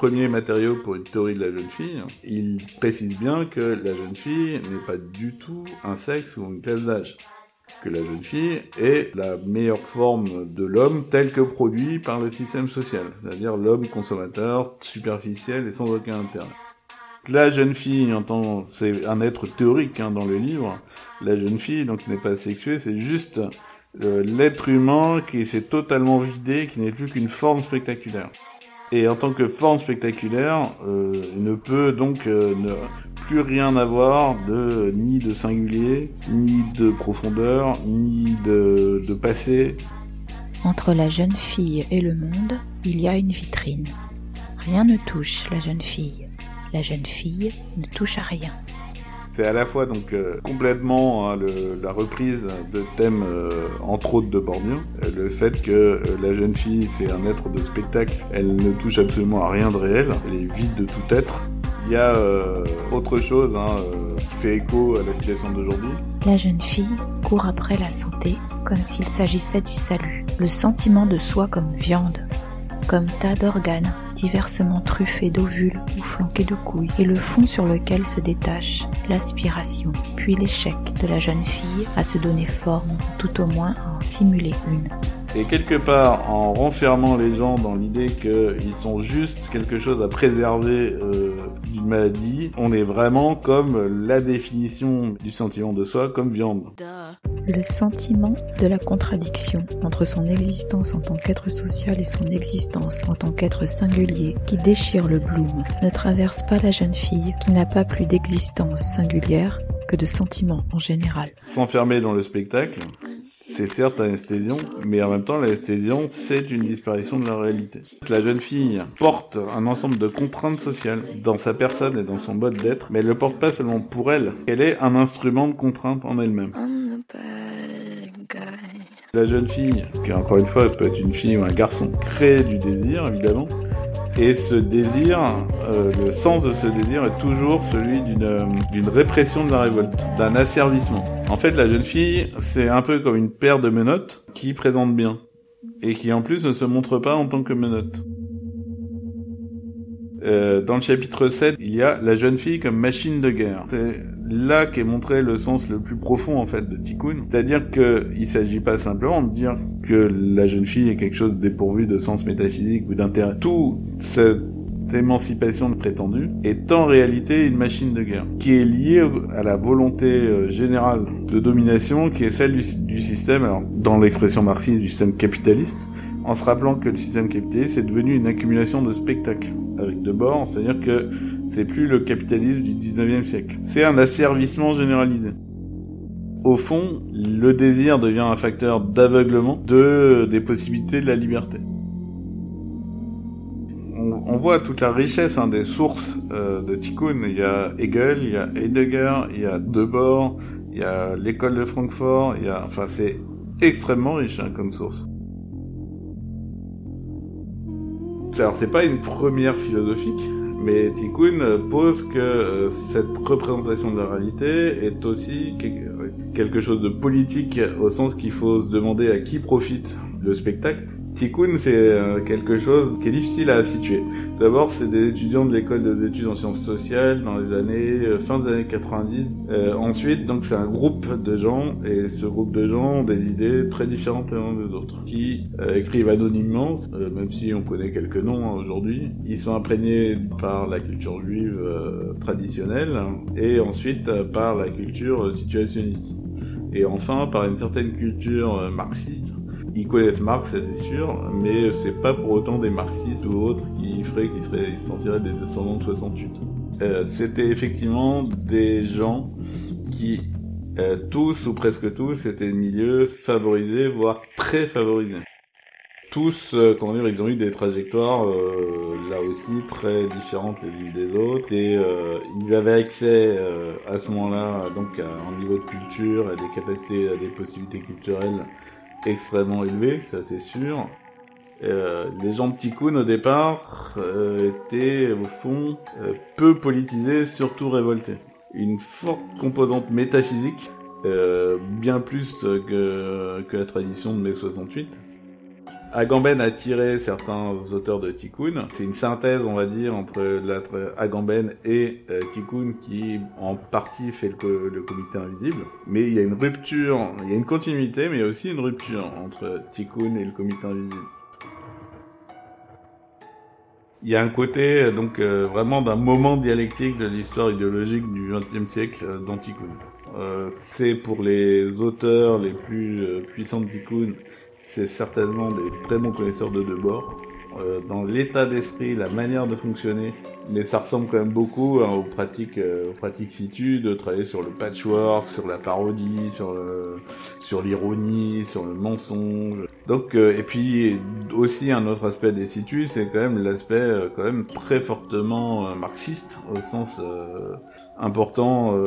premiers matériaux pour une théorie de la jeune fille, il précise bien que la jeune fille n'est pas du tout un sexe ou une classe d'âge que la jeune fille est la meilleure forme de l'homme tel que produit par le système social, c'est-à-dire l'homme consommateur, superficiel et sans aucun intérêt. La jeune fille, entend, c'est un être théorique hein, dans le livre. La jeune fille, donc, n'est pas sexuée, c'est juste euh, l'être humain qui s'est totalement vidé, qui n'est plus qu'une forme spectaculaire. Et en tant que forme spectaculaire, euh, ne peut donc euh, ne plus rien avoir de ni de singulier, ni de profondeur, ni de, de passé. Entre la jeune fille et le monde, il y a une vitrine. Rien ne touche la jeune fille. La jeune fille ne touche à rien. C'est à la fois donc euh, complètement hein, la reprise de thèmes euh, entre autres de euh, le fait que la jeune fille c'est un être de spectacle, elle ne touche absolument à rien de réel, elle est vide de tout être. Il y a autre chose hein, qui fait écho à la situation d'aujourd'hui. La jeune fille court après la santé comme s'il s'agissait du salut, le sentiment de soi comme viande, comme tas d'organes diversement truffés d'ovules ou flanqués de couilles, et le fond sur lequel se détache l'aspiration, puis l'échec de la jeune fille à se donner forme, tout au moins à en simuler une. Et quelque part, en renfermant les gens dans l'idée qu'ils sont juste quelque chose à préserver euh, d'une maladie, on est vraiment comme la définition du sentiment de soi comme viande. Le sentiment de la contradiction entre son existence en tant qu'être social et son existence en tant qu'être singulier qui déchire le bloom ne traverse pas la jeune fille qui n'a pas plus d'existence singulière que de sentiments en général. S'enfermer dans le spectacle, c'est certes anesthésiant, mais en même temps l'anesthésion, c'est une disparition de la réalité. La jeune fille porte un ensemble de contraintes sociales dans sa personne et dans son mode d'être, mais elle le porte pas seulement pour elle, elle est un instrument de contrainte en elle-même. La jeune fille, qui encore une fois peut être une fille ou un garçon, crée du désir évidemment, et ce désir, euh, le sens de ce désir est toujours celui d'une répression de la révolte, d'un asservissement. En fait, la jeune fille, c'est un peu comme une paire de menottes qui présente bien, et qui en plus ne se montre pas en tant que menottes. Euh, dans le chapitre 7, il y a la jeune fille comme machine de guerre. C'est là qu'est montré le sens le plus profond en fait de Tikkun. C'est-à-dire que il s'agit pas simplement de dire que la jeune fille est quelque chose dépourvu de sens métaphysique ou d'intérêt. Tout cette émancipation prétendue est en réalité une machine de guerre qui est liée à la volonté euh, générale de domination qui est celle du, du système, alors dans l'expression marxiste du système capitaliste, en se rappelant que le système capitaliste est devenu une accumulation de spectacles avec de bords, c'est-à-dire que c'est plus le capitalisme du 19e siècle. C'est un asservissement généralisé. Au fond, le désir devient un facteur d'aveuglement de, des possibilités de la liberté. On, voit toute la richesse hein, des sources euh, de Tikkun. Il y a Hegel, il y a Heidegger, il y a Debord, il y a l'école de Francfort, il y a, enfin c'est extrêmement riche hein, comme source. Alors c'est pas une première philosophique, mais Tikkun pose que euh, cette représentation de la réalité est aussi quelque chose de politique au sens qu'il faut se demander à qui profite le spectacle Tikkun, c'est euh, quelque chose qui est difficile à situer. D'abord, c'est des étudiants de l'école d'études en sciences sociales dans les années euh, fin des années 90. Euh, ensuite, donc c'est un groupe de gens et ce groupe de gens ont des idées très différentes les uns des autres, qui écrivent anonymement, même si on connaît quelques noms hein, aujourd'hui. Ils sont imprégnés par la culture juive traditionnelle et ensuite par la culture situationniste. Et enfin par une certaine culture marxiste ils connaissent Marx, c'est sûr, mais c'est pas pour autant des marxistes ou autres qui feraient qu'ils se sentiraient des descendants de 68. Euh, c'était effectivement des gens qui, euh, tous ou presque tous, étaient des milieux favorisés, voire très favorisés. Tous, euh, comment dire, ils ont eu des trajectoires euh, là aussi très différentes les unes des autres et euh, ils avaient accès à ce moment-là donc à un niveau de culture, à des capacités, à des possibilités culturelles extrêmement élevé, ça c'est sûr. Euh, les gens de Tikkun au départ euh, étaient au fond euh, peu politisés, surtout révoltés. Une forte composante métaphysique, euh, bien plus que, que la tradition de mai 68. Agamben a tiré certains auteurs de Tikkun. C'est une synthèse, on va dire, entre Agamben et euh, Tikkun qui, en partie, fait le, comité invisible. Mais il y a une rupture, il y a une continuité, mais il y a aussi une rupture entre Tikkun et le comité invisible. Il y a un côté euh, donc euh, vraiment d'un moment dialectique de l'histoire idéologique du XXe siècle dans Tikkun. Euh, c'est pour les auteurs les plus puissants de c'est certainement des très bons connaisseurs de Debord. Euh, dans l'état d'esprit, la manière de fonctionner, mais ça ressemble quand même beaucoup hein, aux pratiques, euh, aux pratiques situ, de travailler sur le patchwork, sur la parodie, sur le, sur l'ironie, sur le mensonge. Donc, euh, et puis aussi un autre aspect des situ, c'est quand même l'aspect quand même très fortement marxiste au sens important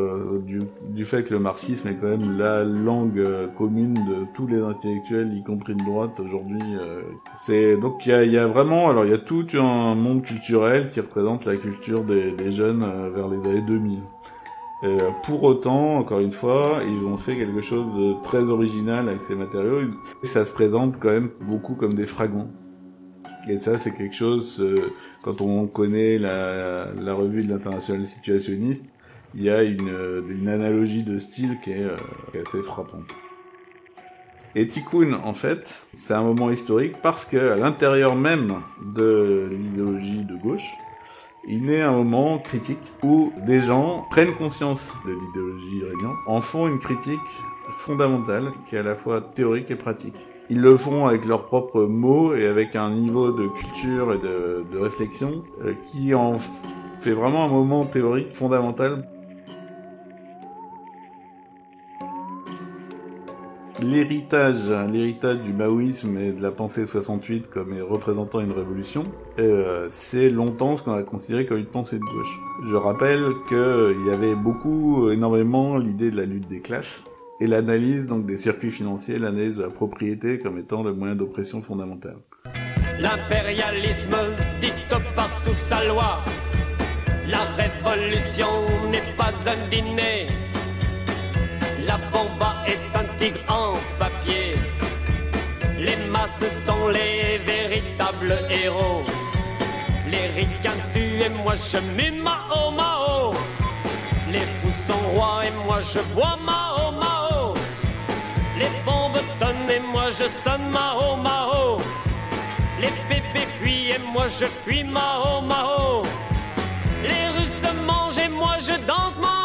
du, du fait que le marxisme est quand même la langue commune de tous les intellectuels, y compris de droite aujourd'hui. c'est donc il y a, y a vraiment, alors il y a tout un monde culturel qui représente la culture des, jeunes euh, vers les années 2000. Euh, pour autant, encore une fois, ils ont fait quelque chose de très original avec ces matériaux. Et ça se présente quand même beaucoup comme des fragments. Et ça, c'est quelque chose, euh, quand on connaît la, revue de l'international situationniste, il y a une, analogie de style qui est assez frappante. Et Tikkun, en fait, c'est un moment historique parce que à l'intérieur même de l'idéologie de gauche, il naît un moment critique où des gens prennent conscience de l'idéologie régnante, en font une critique fondamentale qui est à la fois théorique et pratique. Ils le font avec leurs propres mots et avec un niveau de culture et de, de réflexion euh, qui en fait vraiment un moment théorique fondamental l'héritage, l'héritage du maoïsme et de la pensée 68 comme représentant une révolution, euh, c'est longtemps ce qu'on a considéré comme une pensée de gauche. Je rappelle qu'il y avait beaucoup, énormément l'idée de la lutte des classes et l'analyse donc des circuits financiers, l'analyse de la propriété comme étant le moyen d'oppression fondamentale. L'impérialisme dicte partout sa loi. La révolution n'est pas un dîner. La bomba est un tigre en papier. Les masses sont les véritables héros. Les ricains tuent et moi je mets Mao Mao. Les fous sont rois et moi je bois Mao Mao. Les bombes tonnent et moi je sonne Mao Mao. Les bébés fuient et moi je fuis Mao Mao. Les Russes mangent et moi je danse Mao.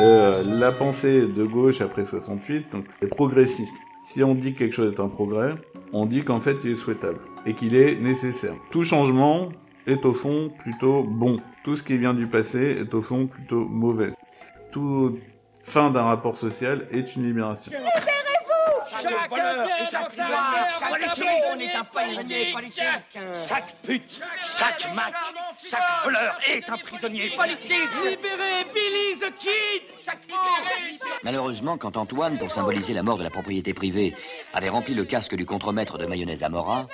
Euh, La pensée de gauche après 68, donc est progressiste. Si on dit que quelque chose est un progrès, on dit qu'en fait il est souhaitable et qu'il est nécessaire. Tout changement est au fond plutôt bon. Tout ce qui vient du passé est au fond plutôt mauvais. Toute fin d'un rapport social est une libération. Chaque voleur et chaque on est un prisonnier politique. Chaque pute, chaque mac, chaque voleur est un prisonnier politique. Libérez Kid Malheureusement, quand Antoine, pour symboliser la mort de la propriété privée, avait rempli le casque du contremaître de mayonnaise Amora,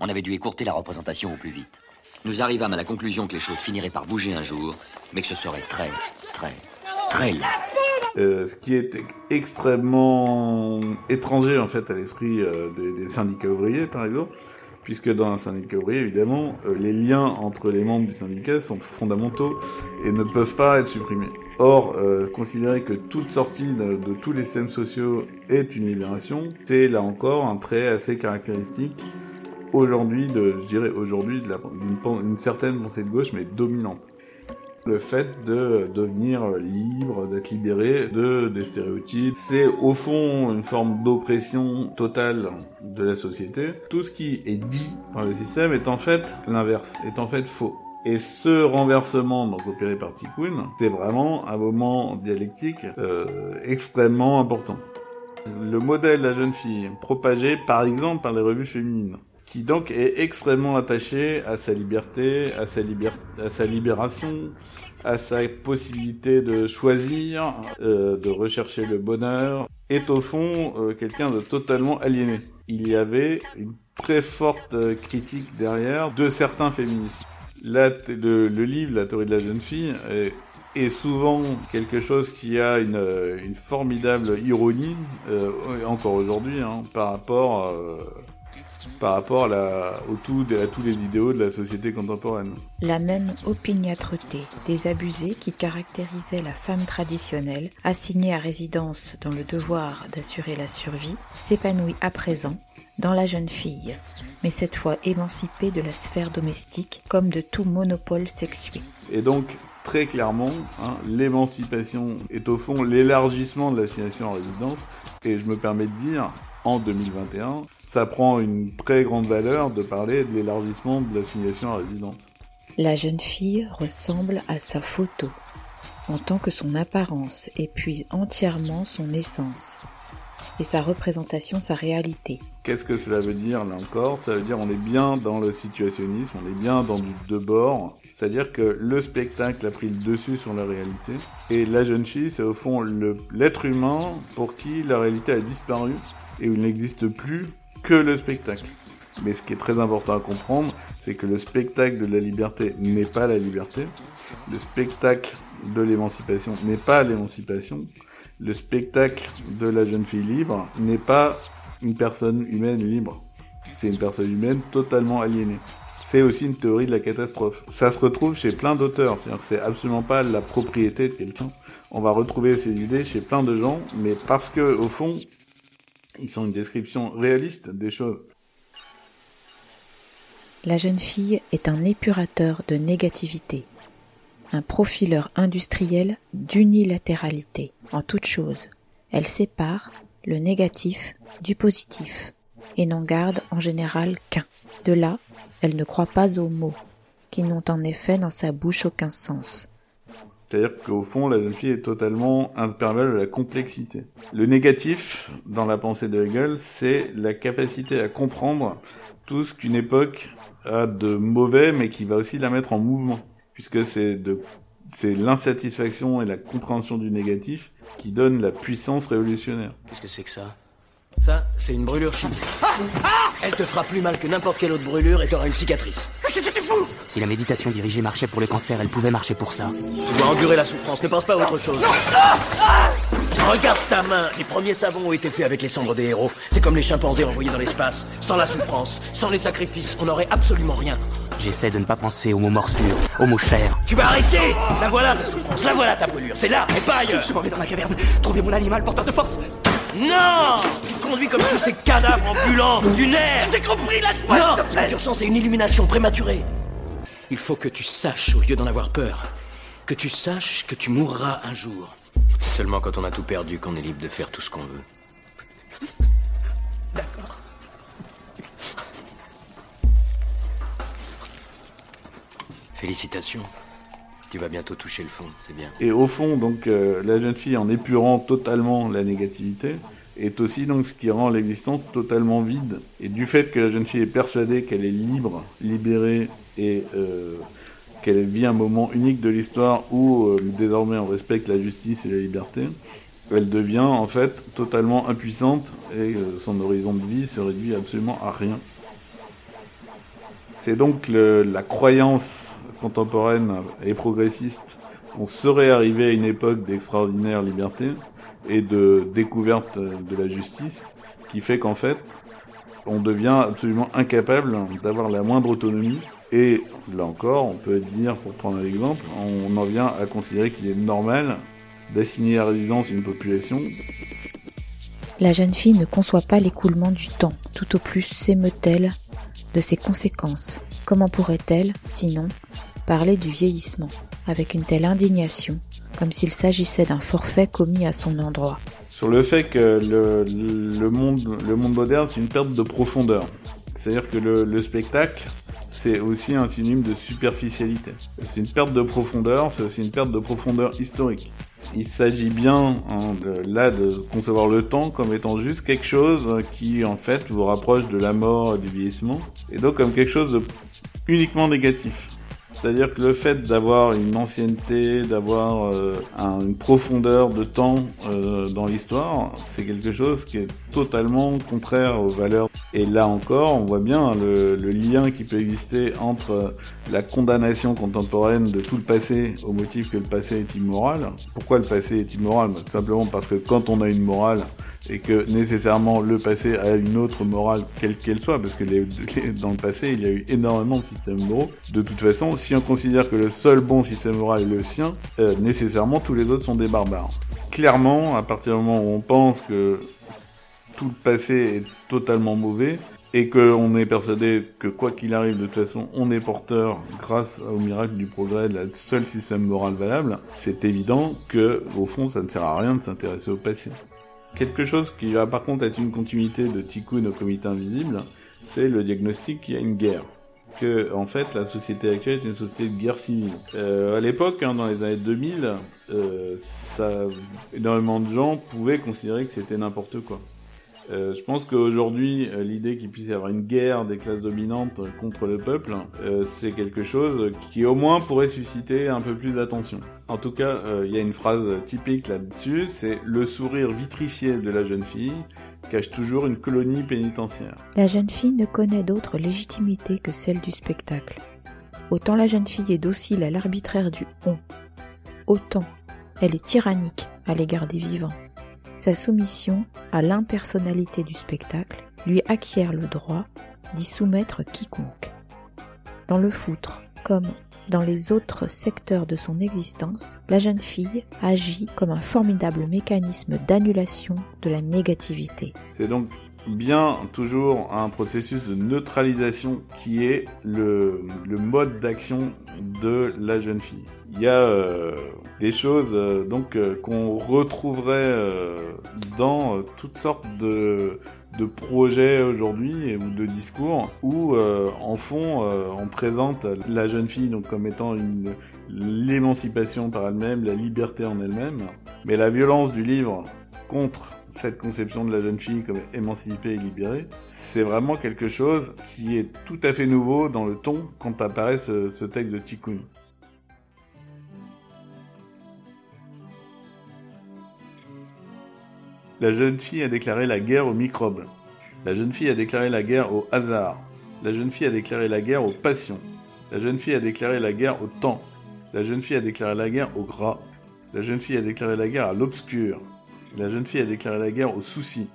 on avait dû écourter la représentation au plus vite. Nous arrivâmes à la conclusion que les choses finiraient par bouger un jour, mais que ce serait très, très, très lent. Euh, ce qui est extrêmement étranger en fait à l'esprit euh, des, syndicats ouvriers par exemple, puisque dans un syndicat ouvrier évidemment euh, les liens entre les membres du syndicat sont fondamentaux et ne peuvent pas être supprimés. Or, considérer que toute sortie de, de, tous les systèmes sociaux est une libération, c'est là encore un trait assez caractéristique aujourd'hui, de, je dirais aujourd'hui, d'une certaine pensée de gauche mais dominante le fait de devenir libre, d'être libéré de des stéréotypes. C'est au fond une forme d'oppression totale de la société. Tout ce qui est dit par le système est en fait l'inverse, est en fait faux. Et ce renversement, donc opéré par Tikkun, c'est vraiment un moment dialectique euh, extrêmement important. Le modèle de la jeune fille, propagé par exemple par les revues féminines, qui donc est extrêmement attaché à sa liberté, à sa, libération, à sa possibilité de choisir, euh, de rechercher le bonheur, est au fond euh, quelqu'un de totalement aliéné. Il y avait une très forte euh, critique derrière de certains féministes. Là, le, le livre, La théorie de la jeune fille, est, est souvent quelque chose qui a une, une formidable ironie, euh, encore aujourd'hui, hein, par rapport, euh, par rapport à, la, au tout, à tous les idéaux de la société contemporaine. La même opiniâtreté des abusés qui caractérisait la femme traditionnelle, assignée à résidence dans le devoir d'assurer la survie, s'épanouit à présent dans la jeune fille, mais cette fois émancipée de la sphère domestique comme de tout monopole sexué. Et donc, très clairement, hein, l'émancipation est au fond l'élargissement de l'assignation en résidence, et je me permets de dire, en 2021, ça prend une très grande valeur de parler de l'élargissement de l'assignation en résidence. La jeune fille ressemble à sa photo, en tant que son apparence épuise entièrement son essence, et sa représentation sa réalité. Qu'est-ce que cela veut dire là encore? Ça veut dire on est bien dans le situationnisme, on est bien dans du de bord, c'est-à-dire que le spectacle a pris le dessus sur la réalité, et la jeune fille c'est au fond l'être humain pour qui la réalité a disparu et où il n'existe plus que le spectacle. Mais ce qui est très important à comprendre, c'est que le spectacle de la liberté n'est pas la liberté, le spectacle de l'émancipation n'est pas l'émancipation, le spectacle de la jeune fille libre n'est pas une personne humaine libre. C'est une personne humaine totalement aliénée. C'est aussi une théorie de la catastrophe. Ça se retrouve chez plein d'auteurs, c'est-à-dire que c'est absolument pas la propriété de quelqu'un. On va retrouver ces idées chez plein de gens, mais parce que, au fond, ils sont une description réaliste des choses. La jeune fille est un épurateur de négativité, un profileur industriel d'unilatéralité en toute chose. Elle sépare le négatif du positif et n'en garde en général qu'un. De là, elle ne croit pas aux mots, qui n'ont en effet dans sa bouche aucun sens. C'est-à-dire qu'au fond, la jeune fille est totalement imperméable à la complexité. Le négatif, dans la pensée de Hegel, c'est la capacité à comprendre tout ce qu'une époque a de mauvais, mais qui va aussi la mettre en mouvement. Puisque c'est de, c'est l'insatisfaction et la compréhension du négatif qui donne la puissance révolutionnaire. Qu'est-ce que c'est que ça? Ça, c'est une brûlure chimique. Elle te fera plus mal que n'importe quelle autre brûlure et t'auras une cicatrice. Qu'est-ce que tu fous? Si la méditation dirigée marchait pour le cancer, elle pouvait marcher pour ça. Tu dois endurer la souffrance, ne pense pas à autre chose. Regarde ta main Les premiers savons ont été faits avec les cendres des héros. C'est comme les chimpanzés envoyés dans l'espace. Sans la souffrance, sans les sacrifices, on n'aurait absolument rien. J'essaie de ne pas penser aux mots morsures, aux mots chers. Tu vas arrêter La voilà ta souffrance, la voilà ta brûlure. C'est là, et pas ailleurs Je m'en vais dans la caverne. Trouvez mon animal porteur de force. Non Tu conduis comme tous ces cadavres ambulants du nerf J'ai compris, lâche-moi Non. L'urgence c'est une illumination prématurée. Il faut que tu saches, au lieu d'en avoir peur, que tu saches que tu mourras un jour. C'est seulement quand on a tout perdu qu'on est libre de faire tout ce qu'on veut. D'accord. Félicitations. Tu vas bientôt toucher le fond, c'est bien. Et au fond, donc, euh, la jeune fille, en épurant totalement la négativité, est aussi donc ce qui rend l'existence totalement vide. Et du fait que la jeune fille est persuadée qu'elle est libre, libérée et euh, qu'elle vit un moment unique de l'histoire où euh, désormais on respecte la justice et la liberté, elle devient en fait totalement impuissante et euh, son horizon de vie se réduit absolument à rien. C'est donc la croyance contemporaine et progressiste qu'on serait arrivé à une époque d'extraordinaire liberté et de découverte de la justice qui fait qu'en fait, on devient absolument incapable d'avoir la moindre autonomie. Et là encore, on peut dire, pour prendre un exemple, on en vient à considérer qu'il est normal d'assigner à résidence une population La jeune fille ne conçoit pas l'écoulement du temps, tout au plus s'émeut-elle de ses conséquences. Comment pourrait-elle, sinon, parler du vieillissement avec une telle indignation, comme s'il s'agissait d'un forfait commis à son endroit? Sur le fait que le, le monde, le monde moderne, c'est une perte de profondeur. C'est-à-dire que le, le spectacle, c'est aussi un synonyme de superficialité. C'est une perte de profondeur, c'est aussi une perte de profondeur historique. Il s'agit bien hein, là de concevoir le temps comme étant juste quelque chose qui en fait vous rapproche de la mort du vieillissement, et donc comme quelque chose de uniquement négatif. C'est-à-dire que le fait d'avoir une ancienneté, d'avoir euh, un- une profondeur de temps euh, dans l'histoire, c'est quelque chose qui est totalement contraire aux valeurs. Et là encore, on voit bien le, le lien qui peut exister entre la condamnation contemporaine de tout le passé au motif que le passé est immoral. Pourquoi le passé est immoral? Bah, simplement parce que quand on a une morale, et que nécessairement le passé a une autre morale quelle qu'elle soit, parce que les- les- dans le passé il y a eu énormément de systèmes moraux. De toute façon, si on considère que le seul bon système moral est le sien, euh, nécessairement tous les autres sont des barbares. Clairement, à partir du moment où on pense que tout le passé est totalement mauvais, et qu'on est persuadé que quoi qu'il arrive, de toute façon, on est porteur, grâce au miracle du progrès, de la seul système moral valable, c'est évident que, au fond, ça ne sert à rien de s'intéresser au passé. Quelque chose qui va par contre être une continuité de Tikkun au comité invisible, c'est le diagnostic qu'il y a une guerre. Que, en fait, la société actuelle est une société de guerre civile. Euh, à l'époque, hein, dans les années 2000, euh, ça, énormément de gens pouvaient considérer que c'était n'importe quoi. Euh, je pense qu'aujourd'hui, euh, l'idée qu'il puisse y avoir une guerre des classes dominantes contre le peuple, euh, c'est quelque chose qui au moins pourrait susciter un peu plus d'attention. En tout cas, il y a une phrase typique là-dessus, c'est le sourire vitrifié de la jeune fille cache toujours une colonie pénitentiaire. La jeune fille ne connaît d'autre légitimité que celle du spectacle. Autant la jeune fille est docile à l'arbitraire du on, autant elle est tyrannique à l'égard des vivants. Sa soumission à l'impersonnalité du spectacle lui acquiert le droit d'y soumettre quiconque. Dans le foutre, comme dans les autres secteurs de son existence, la jeune fille agit comme un formidable mécanisme d'annulation de la négativité. Bien toujours un processus de neutralisation qui est le, mode d'action de la jeune fille. Il y a euh, des choses euh, donc euh, qu'on retrouverait dans toutes sortes de, projets aujourd'hui ou de discours où en fond on présente la jeune fille donc comme étant l'émancipation par elle-même, la liberté en elle-même, mais la violence du livre contre cette conception de la jeune fille comme émancipée et libérée, c'est vraiment quelque chose qui est tout à fait nouveau dans le ton quand apparaît ce, texte de Tikkun. La jeune fille a déclaré la guerre aux microbes. La jeune fille a déclaré la guerre au hasard. La jeune fille a déclaré la guerre aux passions. La jeune fille a déclaré la guerre au temps. La jeune fille a déclaré la guerre au gras. La jeune fille a déclaré la guerre à l'obscur. La jeune fille a déclaré la guerre au souci.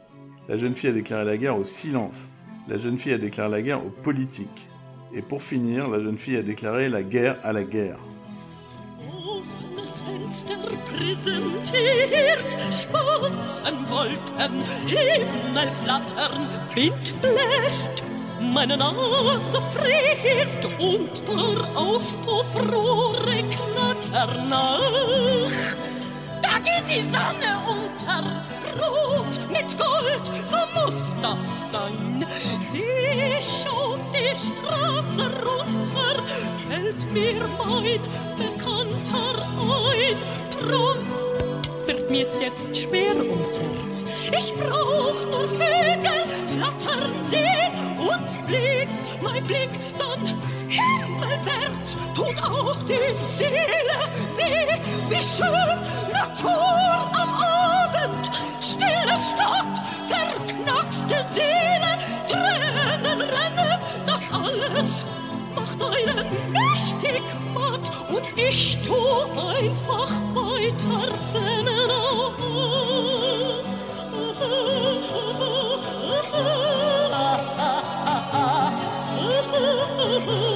La jeune fille a déclaré la guerre au silence. La jeune fille a déclaré la guerre aux politiques. Et pour finir, la jeune fille a déclaré la guerre à la guerre. Geht die Sonne unter, rot mit Gold, so muss das sein. Sie schauft die Straße runter, fällt mir mein Bekannter ein. Drum wird mir's jetzt schwer ums Herz. Ich brauch nur Vögel flattern sehen und fliegt mein Blick dann himmelwärts tut auch die Seele weh, wie schön Natur am Abend, stille Stadt, verknackste Seele, Tränen rennen, das alles macht einen mächtig matt. Und ich tu einfach weiter rennen. Oh,